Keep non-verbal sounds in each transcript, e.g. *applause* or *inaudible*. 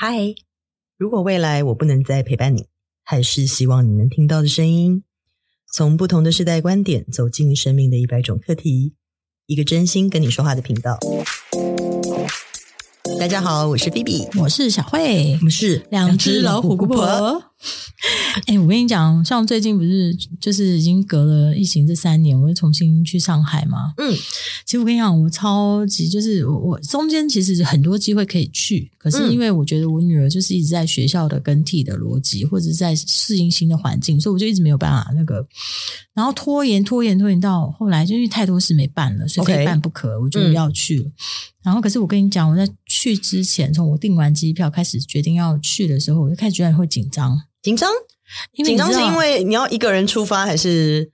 嗨，如果未来我不能再陪伴你，还是希望你能听到的声音，从不同的世代观点走进生命的一百种课题，一个真心跟你说话的频道。大家好，我是菲比，我是小慧，我们是两只老虎姑婆。*laughs* 哎、欸，我跟你讲，像最近不是就是已经隔了疫情这三年，我又重新去上海嘛。嗯，其实我跟你讲，我超级就是我我中间其实很多机会可以去，可是因为我觉得我女儿就是一直在学校的更替的逻辑，或者是在适应新的环境，所以我就一直没有办法那个，然后拖延拖延拖延到后来，就因为太多事没办了，所以非办不可我就要去了。嗯、然后可是我跟你讲，我在去之前，从我订完机票开始决定要去的时候，我就开始觉得会紧张，紧张。紧张是因为你要一个人出发，还是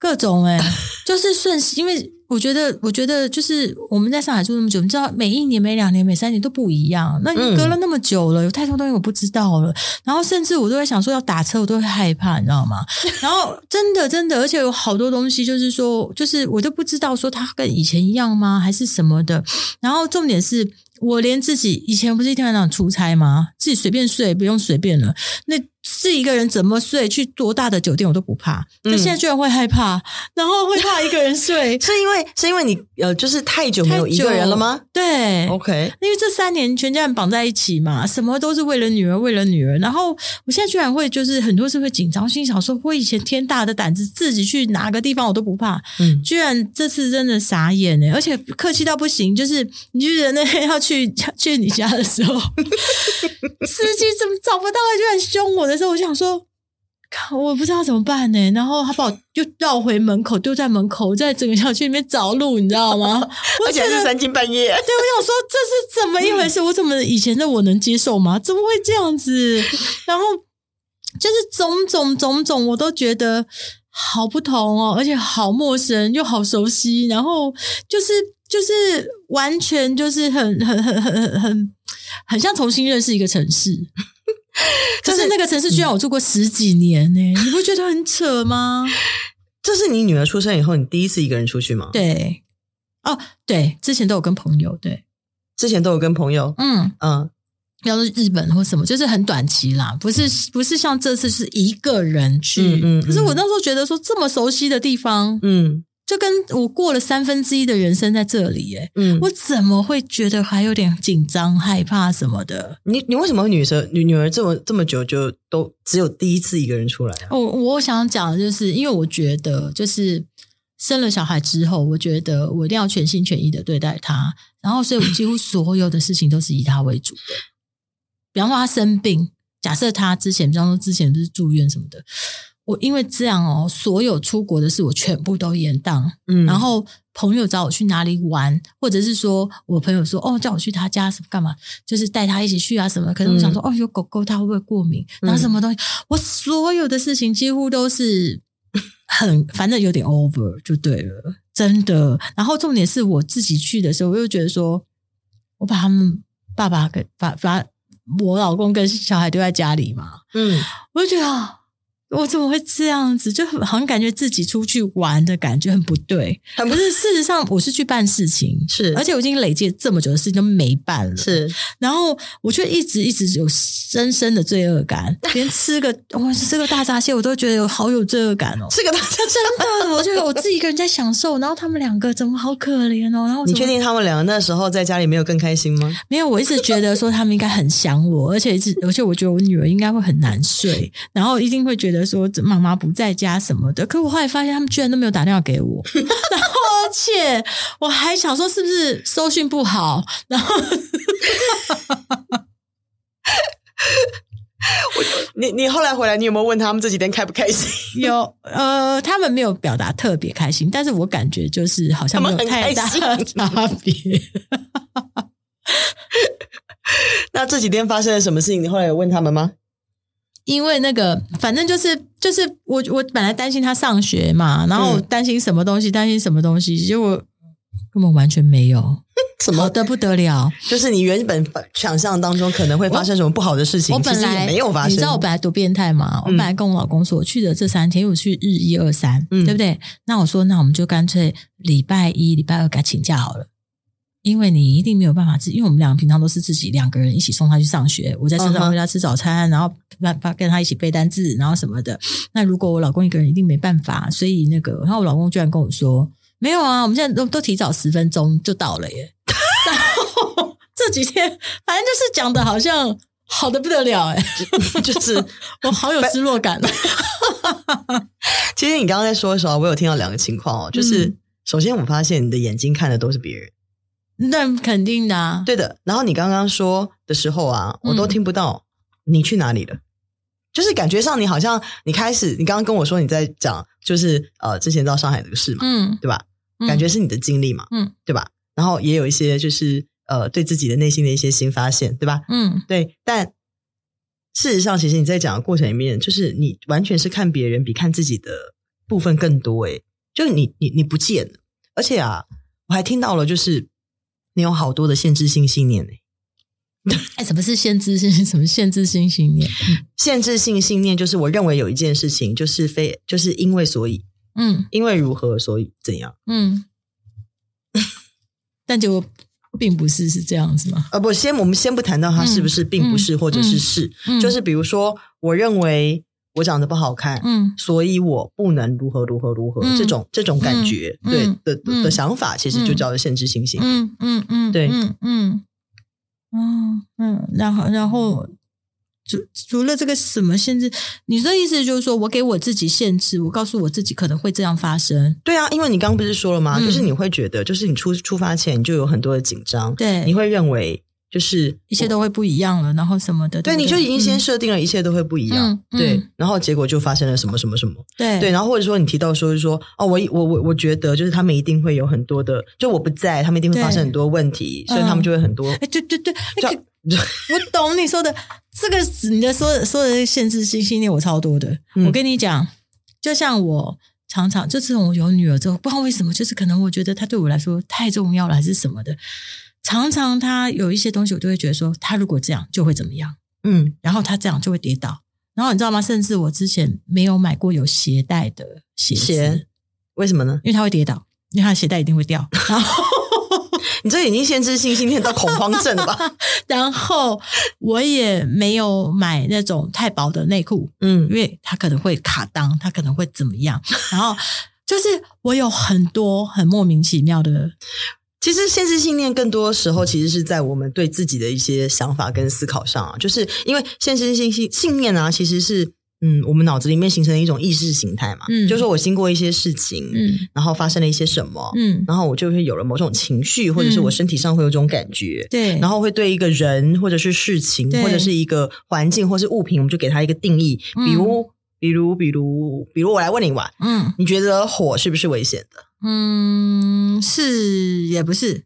各种哎、欸，*laughs* 就是顺势。因为我觉得，我觉得就是我们在上海住那么久，你知道，每一年、每两年、每三年都不一样。那你隔了那么久了，有太多东西我不知道了。然后甚至我都会想说要打车，我都会害怕，你知道吗？*laughs* 然后真的真的，而且有好多东西，就是说，就是我都不知道说它跟以前一样吗，还是什么的。然后重点是我连自己以前不是一天晚上出差吗？自己随便睡，不用随便了。那是一个人怎么睡，去多大的酒店我都不怕，那现在居然会害怕，然后会怕一个人睡，*laughs* 是因为是因为你呃，就是太久没有一个人了吗？*laughs* 对，OK，因为这三年全家人绑在一起嘛，什么都是为了女儿，为了女儿，然后我现在居然会就是很多事会紧张，心想说，我以前天大的胆子，自己去哪个地方我都不怕，嗯，居然这次真的傻眼哎，而且客气到不行，就是你觉得那天要去 *laughs* 去你家的时候，司机怎么找不到，居然凶我的。的时候，我就想说，我不知道怎么办呢。然后他把我 *laughs* 就绕回门口，丢在门口，在整个小区里面找路，你知道吗？*laughs* 而且是三更半夜。对，我想说这是怎么一回事？我怎么以前的我能接受吗？怎么会这样子？然后就是种种种种，我都觉得好不同哦，而且好陌生又好熟悉。然后就是就是完全就是很很很很很很很像重新认识一个城市。*laughs* 就是、那个城市，居然我住过十几年呢、你不觉得很扯吗？*laughs* 这是你女儿出生以后，你第一次一个人出去吗？对，哦，对，之前都有跟朋友，对，之前都有跟朋友，嗯。嗯，要是日本或什么，就是很短期啦，不是不是像这次是一个人去，嗯，嗯，嗯，可是我那时候觉得说这么熟悉的地方，嗯。就跟我过了三分之一的人生在这里耶，嗯，我怎么会觉得还有点紧张、害怕什么的？你你为什么女生女女儿这么这么久就都只有第一次一个人出来啊？我我想讲的就是，因为我觉得就是生了小孩之后，我觉得我一定要全心全意的对待他，然后所以我几乎所有的事情都是以他为主的。比方说他生病，假设他之前，比方说之前不是住院什么的。我因为这样哦，所有出国的事我全部都延档。嗯，然后朋友找我去哪里玩，或者是说我朋友说哦叫我去他家什么干嘛，就是带他一起去啊什么。可是我想说、嗯、哦有狗狗他会不会过敏？然后什么东西，嗯、我所有的事情几乎都是很反正有点 over 就对了，真的。然后重点是我自己去的时候，我又觉得说我把他们爸爸给把把我老公跟小孩丢在家里嘛，嗯，我就觉得。我怎么会这样子？就好像感觉自己出去玩的感觉很不对。很不是事实上，我是去办事情，是，而且我已经累积了这么久的事情都没办了，是。然后我却一直一直有深深的罪恶感，*laughs* 连吃个我吃个大闸蟹，我都觉得有好有罪恶感哦。吃个大闸蟹，真的，我觉得我自己一个人在享受，然后他们两个怎么好可怜哦。然后你确定他们两个那时候在家里没有更开心吗？没有，我一直觉得说他们应该很想我，而且一直，而且我觉得我女儿应该会很难睡，然后一定会觉得。说妈妈不在家什么的，可我后来发现他们居然都没有打电话给我，*laughs* 然后而且我还想说是不是收讯不好，然后我 *laughs* 你你后来回来，你有没有问他们这几天开不开心？*laughs* 有呃，他们没有表达特别开心，但是我感觉就是好像没有太大的差别。那这几天发生了什么事情？你后来有问他们吗？因为那个，反正就是就是我我本来担心他上学嘛，然后担心什么东西，担心什么东西，结果根本完全没有，*laughs* 什么好的不得了。就是你原本想象当中可能会发生什么不好的事情，我本来没有发生。你知道我本来多变态吗？我本来跟我老公说，我去的这三天，我去日一二三，对不对？那我说，那我们就干脆礼拜一、礼拜二该请假好了。因为你一定没有办法自，因为我们两个平常都是自己两个人一起送他去上学，我在车上回家吃早餐，uh huh. 然后跟他跟他一起背单字，然后什么的。那如果我老公一个人一定没办法，所以那个，然后我老公居然跟我说：“没有啊，我们现在都都提早十分钟就到了耶。*laughs* ”然后这几天反正就是讲的好像好的不得了哎，就是 *laughs* 我好有失落感。其实你刚刚在说的时候，我有听到两个情况哦，就是、嗯、首先我发现你的眼睛看的都是别人。那肯定的啊，对的。然后你刚刚说的时候啊，我都听不到你去哪里了，嗯、就是感觉上你好像你开始，你刚刚跟我说你在讲，就是呃之前到上海这个事嘛，嗯，对吧？嗯、感觉是你的经历嘛，嗯，对吧？然后也有一些就是呃对自己的内心的一些新发现，对吧？嗯，对。但事实上，其实你在讲的过程里面，就是你完全是看别人比看自己的部分更多，诶，就是你你你不见了，而且啊，我还听到了就是。你有好多的限制性信念呢？*laughs* 哎，什么是限制性？什么限制性信念？限制性信念就是我认为有一件事情就是非就是因为所以，嗯，因为如何所以怎样，嗯，*laughs* 但结果并不是是这样子吗？呃，不，先我们先不谈到它是不是并不是或者是是，就是比如说，我认为。我长得不好看，嗯，所以我不能如何如何如何，嗯、这种这种感觉，嗯、对的、嗯、的想法，其实就叫做限制性信念。嗯嗯嗯，对，嗯嗯。嗯嗯，然后然后除除了这个什么限制，你的意思就是说我给我自己限制，我告诉我自己可能会这样发生。对啊，因为你刚刚不是说了吗？嗯、就是你会觉得，就是你出出发前你就有很多的紧张，对，你会认为。就是一切都会不一样了，然后什么的，对，对，对，你就已经先设定了一切都会不一样，对，然后结果就发生了什么什么什么，对。对，然后或者说你提到说是说哦，我我我我觉得就是他们一定会有很多的，就我不在，他们一定会发生很多问题，所以他们就会很多，哎、嗯，对对对，就 *laughs* 我懂你说的这个，你的说说的限制性信念我超多的，嗯、我跟你讲，就像我常常就自从我有女儿之后，不知道为什么，就是可能我觉得她对我来说太重要了，还是什么的。常常他有一些东西，我都会觉得说，他如果这样就会怎么样，嗯，然后他这样就会跌倒，然后你知道吗？甚至我之前没有买过有鞋带的鞋子，鞋，为什么呢？因为它会跌倒，因为它的鞋带一定会掉。然 *laughs* 后你这已经限制性信念到恐慌症了吧？*laughs* 然后我也没有买那种太薄的内裤，嗯，因为它可能会卡裆，它可能会怎么样？然后就是我有很多很莫名其妙的。其实限制信念更多时候其实是在我们对自己的一些想法跟思考上啊，就是因为限制性信信念啊，其实是嗯，我们脑子里面形成的一种意识形态嘛，嗯，就是说我经过一些事情，嗯，然后发生了一些什么，嗯，然后我就会有了某种情绪，或者是我身体上会有种感觉，对，然后会对一个人或者是事情或者是一个环境或是物品，我们就给它一个定义，比如比如比如比如我来问你吧，嗯，你觉得火是不是危险的？嗯，是也不是，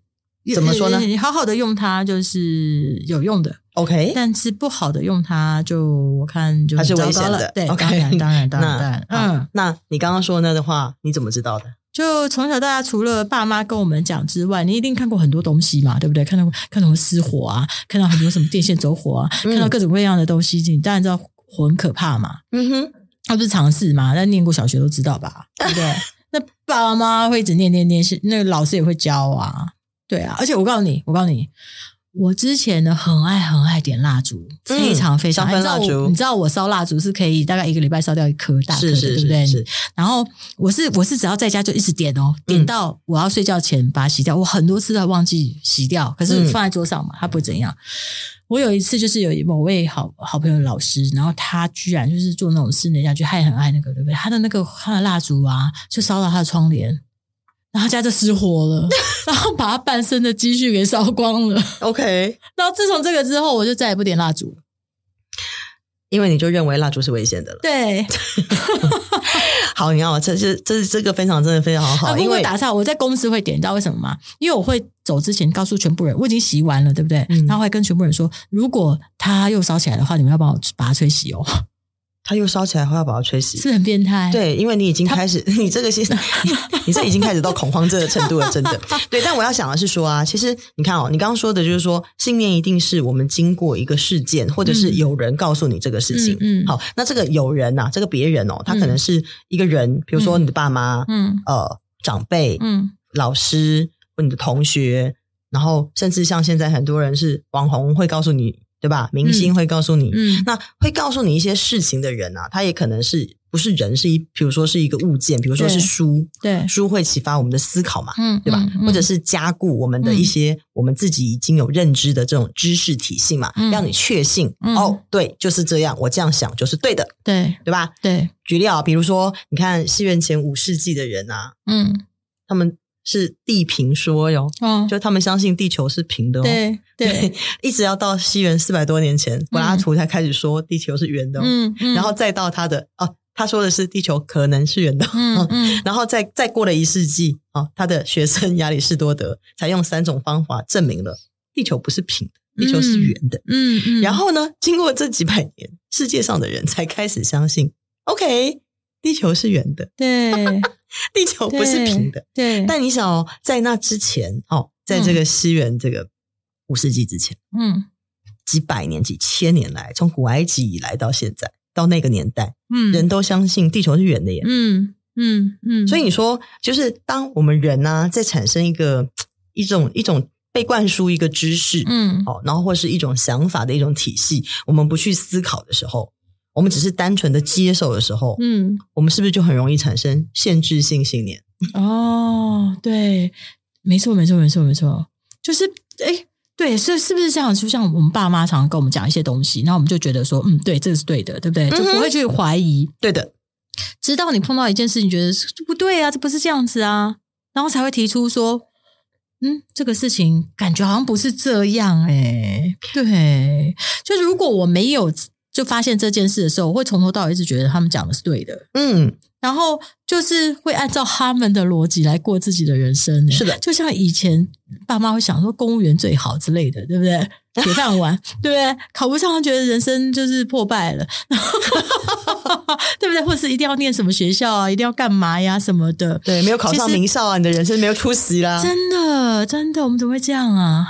怎么说呢？你好好的用它就是有用的，OK。但是不好的用它，就我看就还是危险的，对，OK。当然，当然，当然，嗯。那你刚刚说那的话，你怎么知道的？就从小到大，除了爸妈跟我们讲之外，你一定看过很多东西嘛，对不对？看到看到失火啊，看到很多什么电线走火啊，*laughs* 看到各种各样的东西，你当然知道火很可怕嘛。嗯哼，那不是常识嘛？但念过小学都知道吧？对不对？*laughs* 那爸爸妈妈会一直念念念，是那个老师也会教啊，对啊。而且我告诉你，我告诉你，我之前呢很爱很爱点蜡烛，非常非常爱。嗯、蜡烛，你知道我烧蜡烛是可以大概一个礼拜烧掉一颗大颗的，对不对？是。然后我是我是只要在家就一直点哦，点到我要睡觉前把它洗掉。我很多次都忘记洗掉，可是放在桌上嘛，它不会怎样。我有一次就是有某位好好朋友的老师，然后他居然就是做那种室内家具，他也很爱那个，对不对？他的那个他的蜡烛啊，就烧到他的窗帘，然后他家就失火了，*laughs* 然后把他半生的积蓄给烧光了。OK，*laughs* 然后自从这个之后，我就再也不点蜡烛。因为你就认为蜡烛是危险的了。对，*laughs* 好，你要这是这是这个非常真的非常好。因为打岔，我在公司会点，你知道为什么吗？因为我会走之前告诉全部人，我已经洗完了，对不对？嗯、然后会跟全部人说，如果他又烧起来的话，你们要帮我把它吹熄哦。它又烧起来，会要把它吹熄，是很变态。对，因为你已经开始，*laughs* 你这个现你，你这已经开始到恐慌症的程度了，真的。*laughs* 对，但我要想的是说啊，其实你看哦，你刚刚说的就是说，信念一定是我们经过一个事件，或者是有人告诉你这个事情。嗯，嗯好，那这个有人呐、啊，这个别人哦，他可能是一个人，嗯、比如说你的爸妈，嗯，呃，长辈，嗯，老师或你的同学。然后甚至像现在很多人是网红会告诉你，对吧？明星会告诉你，嗯，那会告诉你一些事情的人啊，他也可能是不是人，是一，比如说是一个物件，比如说是书，对，书会启发我们的思考嘛，嗯，对吧？嗯，或者是加固我们的一些我们自己已经有认知的这种知识体系嘛，嗯，让你确信，嗯，哦，对，就是这样，我这样想就是对的，对，对吧？对，举例啊，比如说你看西元前五世纪的人啊，嗯，他们是地平说哟，哦，就他们相信地球是平的哦，对。对，*laughs* 一直要到西元四百多年前，柏拉图才开始说地球是圆的，哦。嗯，嗯，然后再到他的哦，他说的是地球可能是圆的，嗯嗯，*laughs* 然后再再过了一世纪，哦，他的学生亚里士多德才用三种方法证明了地球不是平的，地球是圆的，嗯嗯，然后呢，经过这几百年，世界上的人才开始相信，OK，地球是圆的，对，*laughs* 地球不是平的，对，但你想哦，在那之前，哦，在这个西元这个。五世纪之前，嗯，几百年、几千年来，从古埃及以来到现在，到那个年代，嗯，人都相信地球是圆的耶，嗯嗯嗯，所以你说，就是当我们人呢、啊，在产生一个一种一种被灌输一个知识，嗯，哦，然后或是一种想法的一种体系，我们不去思考的时候，我们只是单纯的接受的时候，嗯，我们是不是就很容易产生限制性信念？哦，对，没错，没错，没错，没错，就是哎对，是是不是这样？就像我们爸妈常常跟我们讲一些东西，然后我们就觉得说，嗯，对，这个是对的，对不对？就不会去怀疑。嗯、对的，直到你碰到一件事情，觉得不对啊，这不是这样子啊，然后才会提出说，嗯，这个事情感觉好像不是这样哎、欸、对，就是如果我没有就发现这件事的时候，我会从头到尾一直觉得他们讲的是对的。嗯。然后就是会按照他们的逻辑来过自己的人生，是的，就像以前爸妈会想说公务员最好之类的，对不对？铁饭碗，*laughs* 对不对？考不上，觉得人生就是破败了，*laughs* 对不对？或是一定要念什么学校啊，一定要干嘛呀，什么的？对，没有考上名校啊，你的人生没有出息啦。真的，真的，我们怎么会这样啊？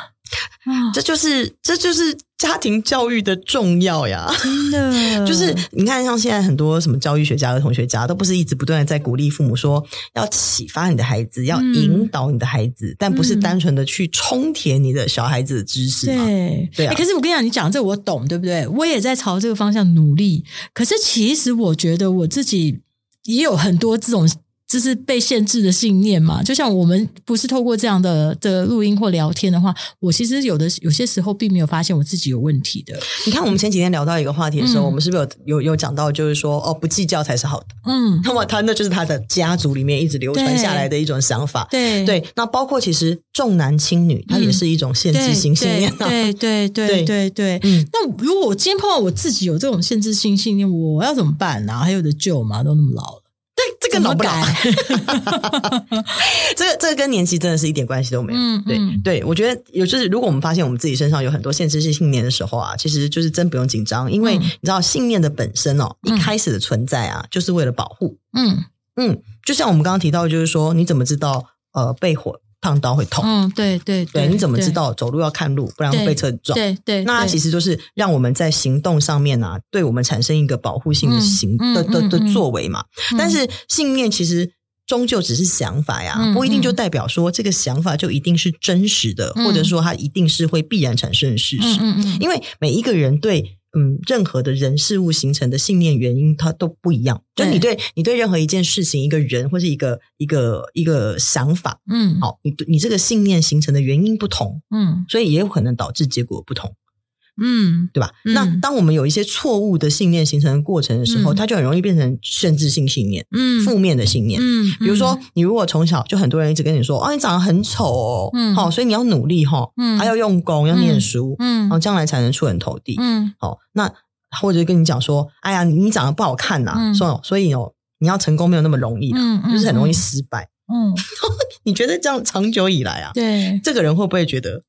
啊，这就是，这就是。家庭教育的重要呀，真的 *laughs* 就是你看，像现在很多什么教育学家、和同学家，都不是一直不断的在鼓励父母说要启发你的孩子，要引导你的孩子，嗯、但不是单纯的去充填你的小孩子的知识嘛。对对啊、欸。可是我跟你讲，你讲这我懂，对不对？我也在朝这个方向努力。可是其实我觉得我自己也有很多这种。这是被限制的信念嘛？就像我们不是透过这样的的录音或聊天的话，我其实有的有些时候并没有发现我自己有问题的。你看，我们前几天聊到一个话题的时候，嗯、我们是不是有有有讲到，就是说哦，不计较才是好的。嗯，那么他那就是他的家族里面一直流传下来的一种想法。对对，那包括其实重男轻女，它也是一种限制性信念、啊。对对对对 *laughs* 对。嗯，那如果我今天碰到我自己有这种限制性信念，我要怎么办呢、啊？还有的救吗？都那么老了。对，这个老不老？*laughs* 这个这个跟年纪真的是一点关系都没有。嗯，嗯对对，我觉得有就是，如果我们发现我们自己身上有很多限制性信念的时候啊，其实就是真不用紧张，因为你知道信念的本身哦，一开始的存在啊，就是为了保护。嗯嗯，就像我们刚刚提到，就是说，你怎么知道呃被火？烫刀会痛，嗯，对对对，对，你怎么知道走路要看路，不然会被车撞？对对，那它其实就是让我们在行动上面啊，对我们产生一个保护性的行的的的作为嘛。但是信念其实终究只是想法呀，不一定就代表说这个想法就一定是真实的，或者说它一定是会必然产生的事实。嗯嗯，因为每一个人对。嗯，任何的人事物形成的信念原因，它都不一样。就你对你对任何一件事情、一个人或是一个一个一个想法，嗯，好，你你这个信念形成的原因不同，嗯，所以也有可能导致结果不同。嗯，对吧？嗯、那当我们有一些错误的信念形成的过程的时候，嗯、它就很容易变成限制性信念，嗯，负面的信念。嗯，比如说，你如果从小就很多人一直跟你说，哦，你长得很丑哦，嗯，好，所以你要努力哈，嗯，还要用功，要念书，嗯，然后将来才能出人头地，嗯，好，那或者跟你讲说，哎呀，你你长得不好看呐、啊，说、嗯，所以哦，你要成功没有那么容易，嗯，就是很容易失败，嗯，*laughs* 你觉得这样长久以来啊，对，这个人会不会觉得？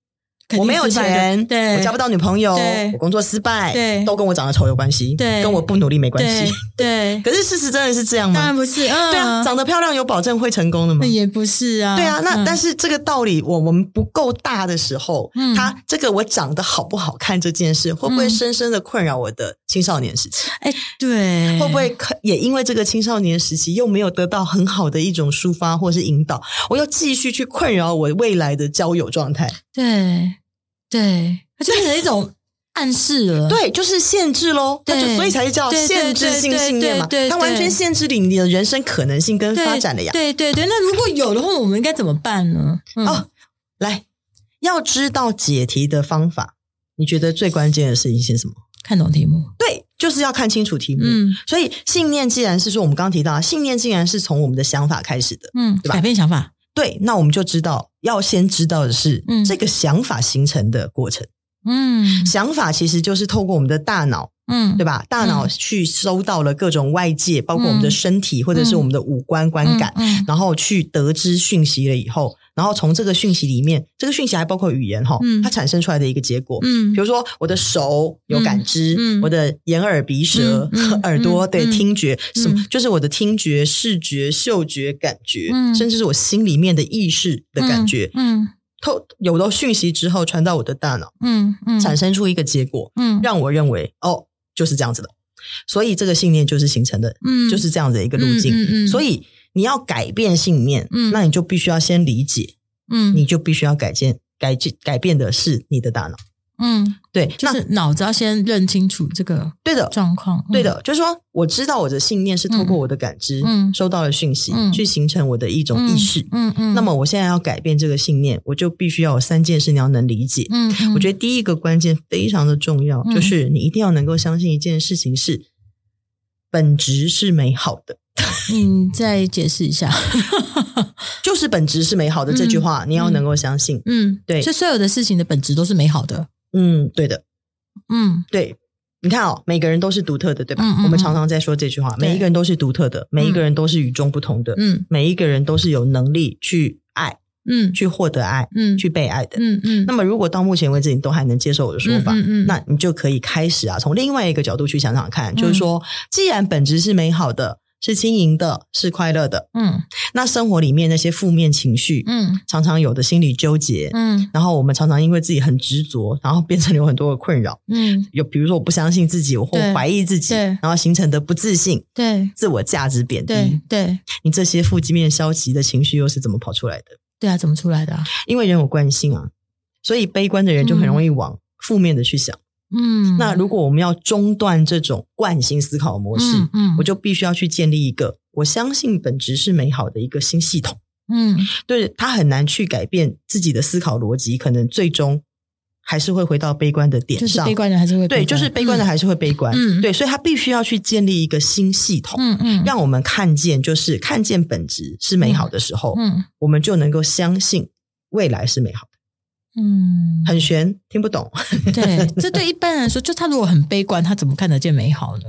我没有钱，对，我交不到女朋友，我工作失败，对，都跟我长得丑有关系，对，跟我不努力没关系，对。*laughs* 可是事实真的是这样吗？当然不是，嗯，对啊，长得漂亮有保证会成功的吗？也不是啊，对啊。那但是这个道理，我我们不够大的时候，嗯，他这个我长得好不好看这件事，会不会深深的困扰我的青少年时期？哎，对，会不会也因为这个青少年时期又没有得到很好的一种抒发或是引导，我又继续去困扰我未来的交友状态？对。对，它就变成一种暗示了。*laughs* 对，就是限制喽。它就所以才叫限制性信念嘛。它完全限制了你的人生可能性跟发展的呀。对对对，那如果有的话，我们应该怎么办呢？嗯、哦，来，要知道解题的方法，你觉得最关键的事情是什么？看懂题目。对，就是要看清楚题目。嗯，所以信念既然是说我们刚刚提到，信念竟然是从我们的想法开始的，嗯，对吧？改变想法。对，那我们就知道要先知道的是，嗯，这个想法形成的过程。嗯，想法其实就是透过我们的大脑，嗯，对吧？大脑去收到了各种外界，包括我们的身体或者是我们的五官观感，然后去得知讯息了以后。然后从这个讯息里面，这个讯息还包括语言哈，它产生出来的一个结果，嗯，比如说我的手有感知，嗯，我的眼耳鼻舌 *laughs* 耳朵对听觉，什么就是我的听觉、视觉、嗅觉、感觉，甚至是我心里面的意识的感觉，嗯，透有了讯息之后传到我的大脑，嗯。嗯，产生出一个结果，嗯，让我认为哦就是这样子的，所以这个信念就是形成的，嗯，就是这样子的一个路径，嗯嗯，所以。你要改变信念，嗯，那你就必须要先理解，嗯，你就必须要改变，改改变的是你的大脑，嗯，对，就是脑子要先认清楚这个对的状况，对的，就是说我知道我的信念是透过我的感知，嗯，收到了讯息，嗯，去形成我的一种意识，嗯嗯，那么我现在要改变这个信念，我就必须要有三件事你要能理解，嗯，我觉得第一个关键非常的重要，就是你一定要能够相信一件事情是本质是美好的。*laughs* 嗯，再解释一下，*laughs* 就是本质是美好的这句话，嗯、你要能够相信。嗯，对，就所有的事情的本质都是美好的。嗯，对的。嗯，对，你看哦，每个人都是独特的，对吧？嗯嗯嗯，我们常常在说这句话，每一个人都是独特的，每一个人都是与众不同的。嗯，每一个人都是有能力去爱，嗯，去获得爱，嗯，去被爱的。嗯嗯。那么，如果到目前为止你都还能接受我的说法，嗯，嗯，嗯，那你就可以开始啊，从另外一个角度去想想看，就是说，既然本质是美好的。是轻盈的，是快乐的，嗯，那生活里面那些负面情绪，嗯，常常有的心理纠结，嗯，然后我们常常因为自己很执着，然后变成有很多的困扰，嗯，有比如说我不相信自己，我或怀疑自己，然后形成的不自信，对，自我价值贬低，对，对，你这些负面消极的情绪又是怎么跑出来的？对啊，怎么出来的啊？因为人有惯性啊，所以悲观的人就很容易往负面的去想。嗯，那如果我们要中断这种惯性思考模式，嗯，嗯，我就必须要去建立一个我相信本质是美好的一个新系统。嗯，对，他很难去改变自己的思考逻辑，可能最终还是会回到悲观的点上。悲观的还是会对，就是悲观的还是会悲观。嗯，对，所以他必须要去建立一个新系统。嗯嗯，让我们看见，就是看见本质是美好的时候，嗯，我们就能够相信未来是美好的。嗯，很悬，听不懂。*laughs* 对，这对一般人来说，就他如果很悲观，他怎么看得见美好呢？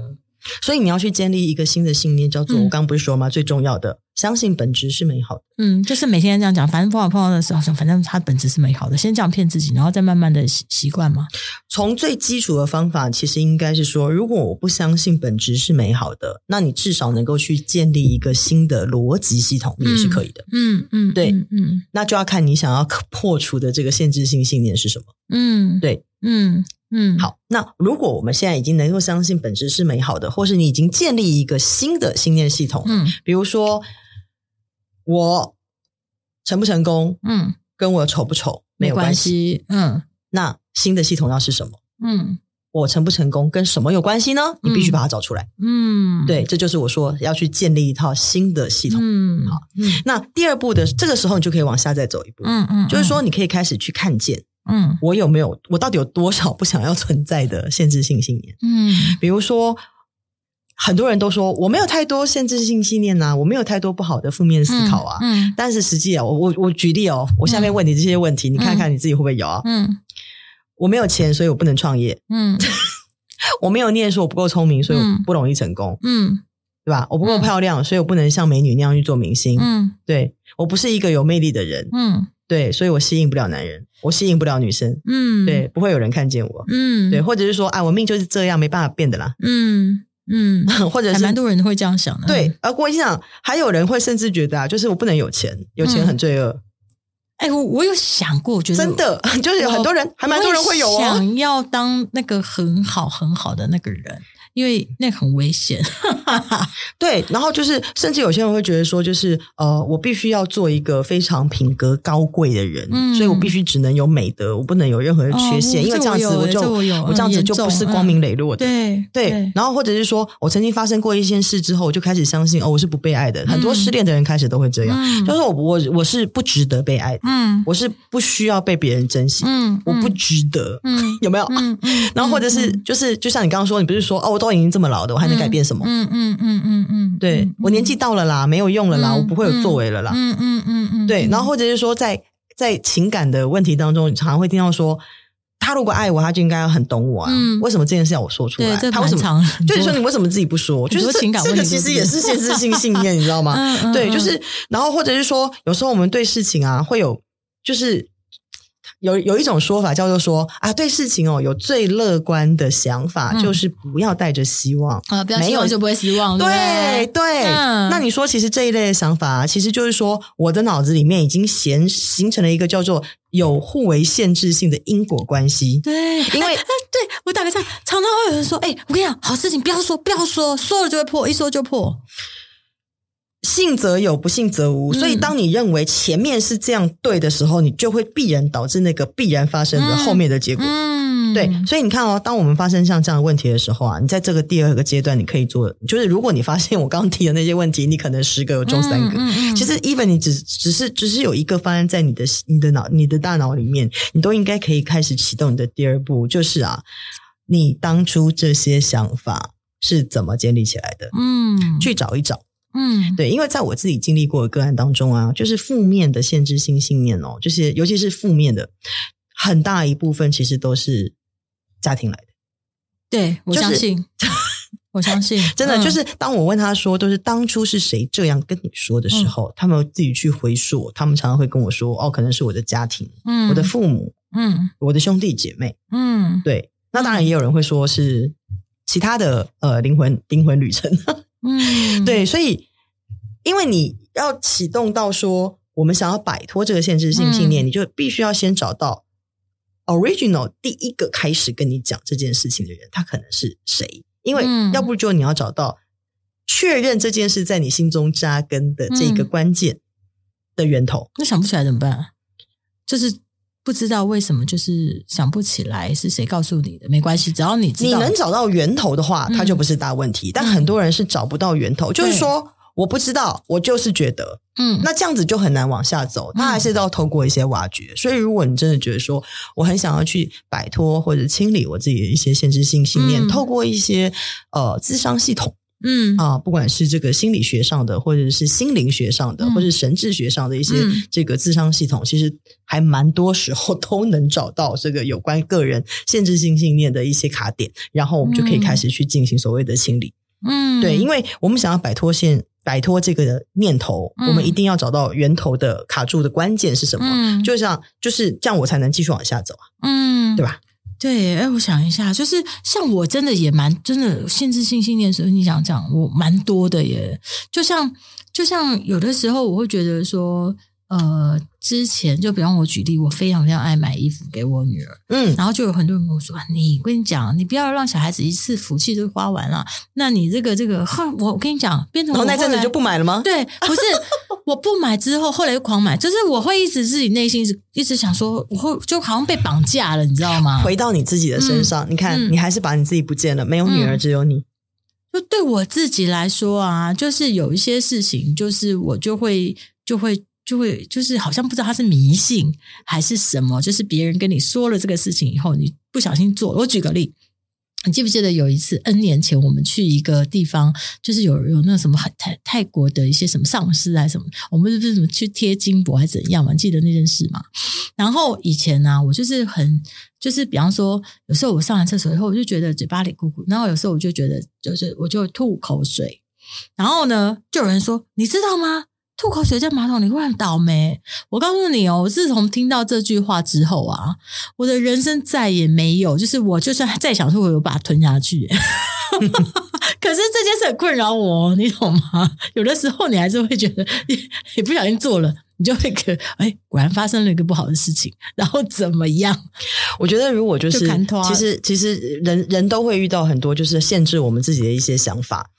所以你要去建立一个新的信念，叫做我刚刚不是说吗？最重要的，相信本质是美好的。嗯，就是每天这样讲，反正碰到碰到的时候，反正它本质是美好的，先这样骗自己，然后再慢慢的习习惯嘛。从最基础的方法，其实应该是说，如果我不相信本质是美好的，那你至少能够去建立一个新的逻辑系统，也是可以的。嗯嗯，对，嗯，那就要看你想要破除的这个限制性信念是什么。嗯，对，嗯。嗯，好。那如果我们现在已经能够相信本质是美好的，或是你已经建立一个新的信念系统，嗯，比如说我成不成功，嗯，跟我丑不丑没有关系，嗯，那新的系统要是什么？嗯，我成不成功跟什么有关系呢？你必须把它找出来，嗯，对，这就是我说要去建立一套新的系统，嗯，好，嗯，那第二步的这个时候，你就可以往下再走一步，嗯嗯，就是说你可以开始去看见。嗯，我有没有？我到底有多少不想要存在的限制性信念？嗯，比如说，很多人都说我没有太多限制性信念呐、啊，我没有太多不好的负面思考啊。嗯，嗯，但是实际啊，我我我举例哦，我下面问你这些问题，嗯、你看看你自己会不会有啊？嗯，我没有钱，所以我不能创业。嗯，*laughs* 我没有念书，我不够聪明，所以我不容易成功。嗯，对吧？我不够漂亮，所以我不能像美女那样去做明星。嗯，对，我不是一个有魅力的人。嗯。对，所以我吸引不了男人，我吸引不了女生，嗯，对，不会有人看见我，嗯，对，或者是说，啊，我命就是这样，没办法变的啦，嗯嗯，或者是还蛮多人会这样想的，对，而我跟你讲，还有人会甚至觉得啊，就是我不能有钱，有钱很罪恶。哎、欸，我我有想过，我觉得真的 *laughs* 就是有很多人，还蛮多人会有哦，想要当那个很好很好的那个人。因为那很危险，*laughs* 对。然后就是，甚至有些人会觉得说，就是呃，我必须要做一个非常品格高贵的人，嗯、所以我必须只能有美德，我不能有任何的缺陷，哦、因为这样子我就我，我这样子就不是光明磊落的。嗯、对对。然后或者是说我曾经发生过一件事之后，我就开始相信哦，我是不被爱的。嗯、很多失恋的人开始都会这样，嗯、就是我我我是不值得被爱的，嗯，我是不需要被别人珍惜，嗯，我不值得，嗯，有没有？嗯嗯。*laughs* 然后或者是就是就像你刚刚说，你不是说哦。都已经这么老的，我还能改变什么？嗯嗯嗯嗯嗯，对，我年纪到了啦，没有用了啦，我不会有作为了啦。嗯嗯嗯嗯，对。然后或者是说，在在情感的问题当中，你常常会听到说，他如果爱我，他就应该要很懂我啊。为什么这件事要我说出来？他为什么？就是说你为什么自己不说？就是情感问题，这个其实也是限制性信念，你知道吗？*laughs* 对，就是。然后或者是说，有时候我们对事情啊，会有就是。有有一种说法叫做说啊，对事情哦有最乐观的想法，嗯、就是不要带着希望啊，不要希望就不会希望。对对，对嗯、那你说，其实这一类的想法，其实就是说，我的脑子里面已经形形成了一个叫做有互为限制性的因果关系。对，因为对我打个岔，常常会有人说，哎，我跟你讲，好事情不要说，不要说，说了就会破，一说就破。信则有，不信则无。所以，当你认为前面是这样对的时候，嗯、你就会必然导致那个必然发生的后面的结果。嗯，对。所以你看哦，当我们发生像这样的问题的时候啊，你在这个第二个阶段，你可以做，就是如果你发现我刚刚提的那些问题，你可能十个有中三个。嗯嗯、其实，even 你只只是只是有一个发生在你的你的脑你的大脑里面，你都应该可以开始启动你的第二步，就是啊，你当初这些想法是怎么建立起来的？嗯，去找一找。嗯，对，因为在我自己经历过的个案当中啊，就是负面的限制性信念哦，就是尤其是负面的，很大一部分其实都是家庭来的。对，我相信，就是、我相信，*laughs* 真的、嗯、就是当我问他说，都是当初是谁这样跟你说的时候，嗯、他们自己去回溯，他们常常会跟我说，哦，可能是我的家庭，嗯，我的父母，嗯，我的兄弟姐妹，嗯，对，那当然也有人会说是其他的呃灵魂灵魂旅程。嗯，对，所以因为你要启动到说，我们想要摆脱这个限制性信念，嗯、你就必须要先找到 original 第一个开始跟你讲这件事情的人，他可能是谁？因为要不就你要找到确认这件事在你心中扎根的这个关键的源头。那、嗯、想不起来怎么办？就是。不知道为什么，就是想不起来是谁告诉你的，没关系，只要你知道，你能找到源头的话，它就不是大问题。嗯、但很多人是找不到源头，嗯、就是说我不知道，我就是觉得，嗯，那这样子就很难往下走。他还是要透过一些挖掘。嗯、所以，如果你真的觉得说，我很想要去摆脱或者清理我自己的一些限制性信念，嗯、透过一些呃智商系统。嗯啊，不管是这个心理学上的，或者是心灵学上的，嗯、或者是神智学上的一些这个智商系统，嗯、其实还蛮多时候都能找到这个有关个人限制性信念的一些卡点，然后我们就可以开始去进行所谓的清理。嗯，对，因为我们想要摆脱现摆脱这个念头，嗯、我们一定要找到源头的卡住的关键是什么？嗯，就像就是这样，我才能继续往下走啊。嗯，对吧？对，哎，我想一下，就是像我真的也蛮真的限制性信念，所以你想讲我蛮多的耶。就像就像有的时候，我会觉得说。呃，之前就比方我举例，我非常非常爱买衣服给我女儿，嗯，然后就有很多人跟我说：“你，我跟你讲，你不要让小孩子一次福气都花完了。那你这个这个，哼，我我跟你讲，变成我那阵子就不买了吗？对，不是我不买之后，后来又狂买，就是我会一直自己内心是一直想说，我会就好像被绑架了，你知道吗？回到你自己的身上，嗯、你看，嗯、你还是把你自己不见了，没有女儿，只有你。就对我自己来说啊，就是有一些事情，就是我就会就会。就会就是好像不知道他是迷信还是什么，就是别人跟你说了这个事情以后，你不小心做了。我举个例，你记不记得有一次 N 年前我们去一个地方，就是有有那什么泰泰国的一些什么上师啊什么，我们是不是什么去贴金箔还是怎样嘛？记得那件事吗？然后以前呢、啊，我就是很就是比方说，有时候我上完厕所以后，我就觉得嘴巴里咕咕，然后有时候我就觉得就是我就吐口水，然后呢，就有人说，你知道吗？吐口水在马桶里会很倒霉。我告诉你哦，我自从听到这句话之后啊，我的人生再也没有，就是我就算再想吐，我有把它吞下去。*laughs* 可是这件事很困扰我，你懂吗？有的时候你还是会觉得你，你不小心做了。你就会觉得，哎，果然发生了一个不好的事情，然后怎么样？我觉得，如果就是，就其实其实人人都会遇到很多就是限制我们自己的一些想法。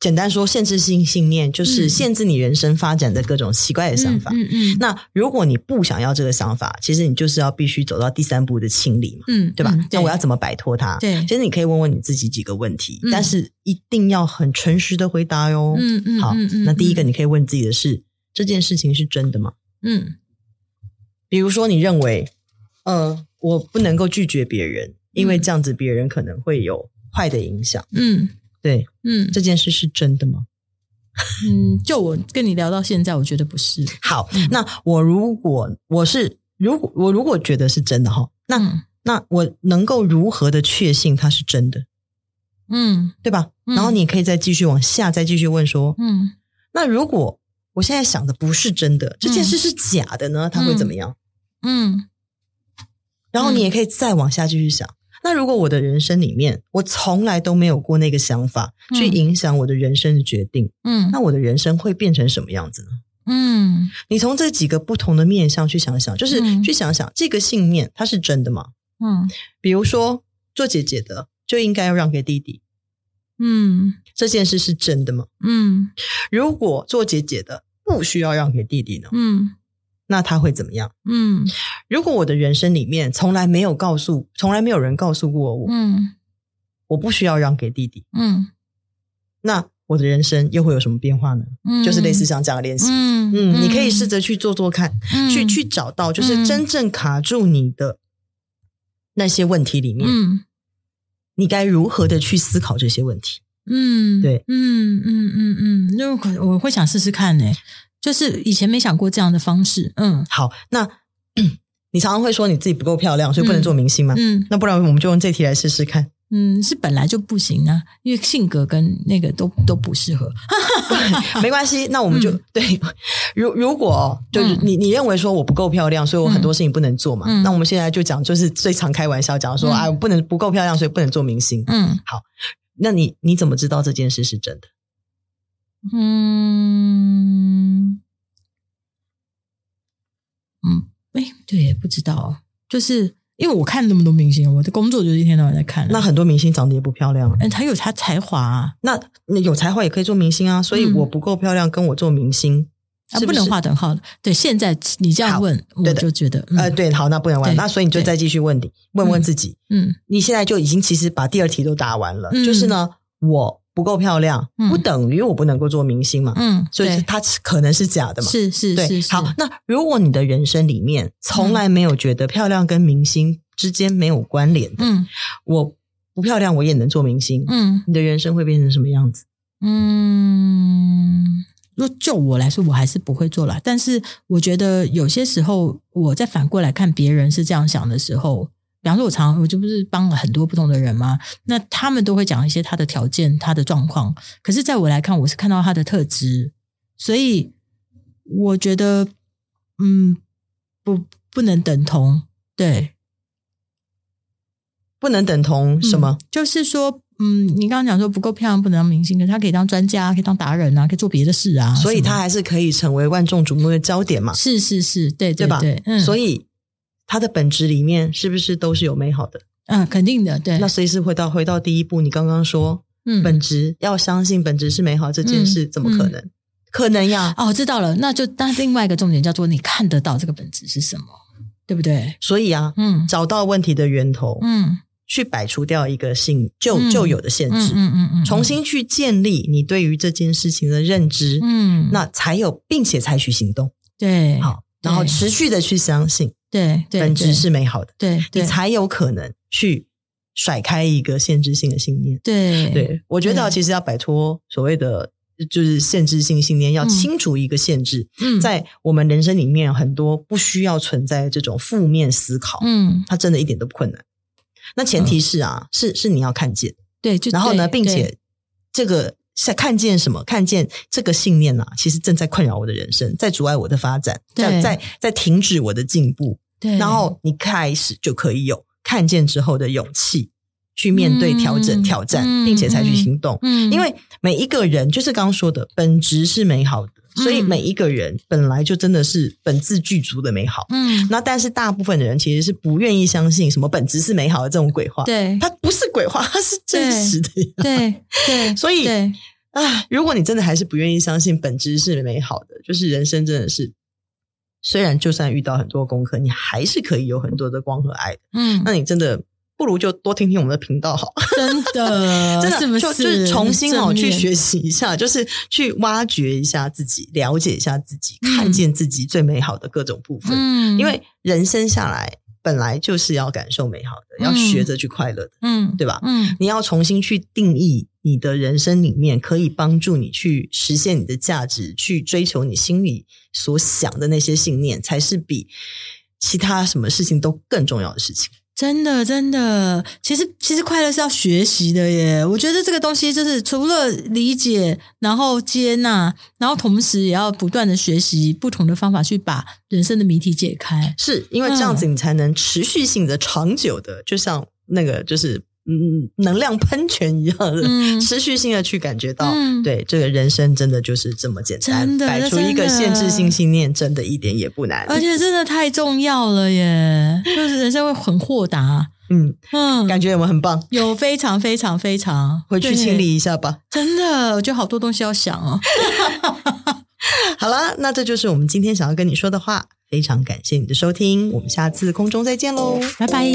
简单说，限制性信念就是限制你人生发展的各种奇怪的想法。嗯嗯。那如果你不想要这个想法，其实你就是要必须走到第三步的清理嘛，嗯，对吧？嗯、对，那我要怎么摆脱它？对，其实你可以问问你自己几个问题，嗯、但是一定要很诚实的回答哟。嗯嗯。好，那第一个你可以问自己的是。这件事情是真的吗？嗯，比如说你认为，呃，我不能够拒绝别人，因为这样子别人可能会有坏的影响。嗯，对，嗯，这件事是真的吗？嗯，就我跟你聊到现在，我觉得不是。*laughs* 好，嗯，那我如果我是如果我如果觉得是真的哈，那，嗯，那我能够如何的确信它是真的？嗯，对吧？嗯，然后你可以再继续往下，再继续问说，嗯，那如果我现在想的不是真的，这件事是假的呢？他会怎么样？嗯，然后你也可以再往下继续想。那如果我的人生里面，我从来都没有过那个想法去影响我的人生的决定，嗯，那我的人生会变成什么样子呢？嗯，你从这几个不同的面向去想想，就是去想想这个信念它是真的吗？嗯，比如说做姐姐的就应该要让给弟弟。嗯，这件事是真的吗？嗯，如果做姐姐的不需要让给弟弟呢？嗯，那他会怎么样？嗯，如果我的人生里面从来没有告诉，从来没有人告诉过我，嗯，我不需要让给弟弟，嗯，那我的人生又会有什么变化呢？嗯，就是类似像这样的练习，嗯。嗯，你可以试着去做做看，嗯，去去找到就是真正卡住你的那些问题里面，嗯。你该如何的去思考这些问题？嗯，对，嗯嗯嗯嗯，那、嗯、可、嗯嗯、我会想试试看呢，就是以前没想过这样的方式。嗯，好，那 *clears throat* 你常常会说你自己不够漂亮，所以不能做明星吗？嗯，那不然我们就用这题来试试看。嗯，是本来就不行啊，因为性格跟那个都都不适合。*laughs* 没关系，那我们就、嗯、对。如如果就是你你认为说我不够漂亮，所以我很多事情不能做嘛。嗯、那我们现在就讲，就是最常开玩笑讲说，啊、嗯，我不能不够漂亮，所以不能做明星。嗯，好，那你你怎么知道这件事是真的？嗯嗯，哎，对，不知道，就是。因为我看那么多明星，我的工作就是一天到晚在看。那很多明星长得也不漂亮，嗯，他有他才华啊。那有才华也可以做明星啊。所以我不够漂亮，跟我做明星啊，不能划等号的。对，现在你这样问，我就觉得，呃，对，好，那不能玩。那所以你就再继续问你，问问自己，嗯，你现在就已经其实把第二题都答完了，就是呢，我。不够漂亮，不等于我不能够做明星嘛？嗯，所以它可能是假的嘛？是是是。好，那如果你的人生里面从来没有觉得漂亮跟明星之间没有关联的，嗯，我不漂亮我也能做明星，嗯，你的人生会变成什么样子？嗯，若就我来说，我还是不会做了。但是我觉得有些时候，我在反过来看别人是这样想的时候。比方说，我常我就不是帮了很多不同的人吗？那他们都会讲一些他的条件、他的状况。可是，在我来看，我是看到他的特质，所以我觉得，嗯，不，不能等同，对，不能等同什么？嗯，就是说，嗯，你刚刚讲说不够漂亮不能当明星，可是他可以当专家，可以当达人啊，可以做别的事啊，所以他还是可以成为万众瞩目的焦点嘛？是是是，对对，对吧？嗯，所以。它的本质里面是不是都是有美好的？嗯，肯定的。对，那随时回到回到第一步，你刚刚说，嗯，本质要相信本质是美好这件事，怎么可能？可能呀？哦，知道了。那就当另外一个重点叫做你看得到这个本质是什么，对不对？所以啊，嗯，找到问题的源头，嗯，去摆除掉一个性旧旧有的限制，嗯嗯嗯重新去建立你对于这件事情的认知，嗯，那才有，并且采取行动，对，好，然后持续的去相信。对，对本质是美好的，对，对你才有可能去甩开一个限制性的信念。对，对我觉得其实要摆脱所谓的就是限制性信念，要清除一个限制。嗯，在我们人生里面，很多不需要存在这种负面思考。嗯，它真的一点都不困难。那前提是啊，是是你要看见。对，就然后呢，并且这个在看见什么？看见这个信念啊，其实正在困扰我的人生，在阻碍我的发展，在在在停止我的进步。对，然后你开始就可以有看见之后的勇气，去面对调整、嗯、挑战，并且采取行动。嗯，因为每一个人就是刚刚说的，本质是美好的。所以每一个人本来就真的是本自具足的美好，嗯，那但是大部分的人其实是不愿意相信什么本质是美好的这种鬼话，对，它不是鬼话，它是真实的，对对，对，*laughs* 所以对啊，如果你真的还是不愿意相信本质是美好的，就是人生真的是，虽然就算遇到很多功课，你还是可以有很多的光和爱的，嗯，那你真的。不如就多听听我们的频道好，真的，*laughs* 真的是不是？就就是重新哦去学习一下，就是去挖掘一下自己，了解一下自己，嗯、看见自己最美好的各种部分。嗯，因为人生下来本来就是要感受美好的，嗯、要学着去快乐的，嗯，对吧？嗯，你要重新去定义你的人生里面可以帮助你去实现你的价值，去追求你心里所想的那些信念，才是比其他什么事情都更重要的事情。真的，真的，其实其实快乐是要学习的耶。我觉得这个东西就是除了理解，然后接纳，然后同时也要不断的学习不同的方法，去把人生的谜题解开。是因为这样子，你才能持续性的、长久的，就像那个就是。嗯，能量喷泉一样的，嗯、持续性的去感觉到，嗯、对这个人生真的就是这么简单，摆出一个限制性信念，真的一点也不难，而且真的太重要了耶！*laughs* 就是人生会很豁达，嗯嗯，感觉有没有很棒？有非常非常非常，回去清理一下吧。真的，我觉得好多东西要想哦。*laughs* 好了，那这就是我们今天想要跟你说的话。非常感谢你的收听，我们下次空中再见喽，拜拜。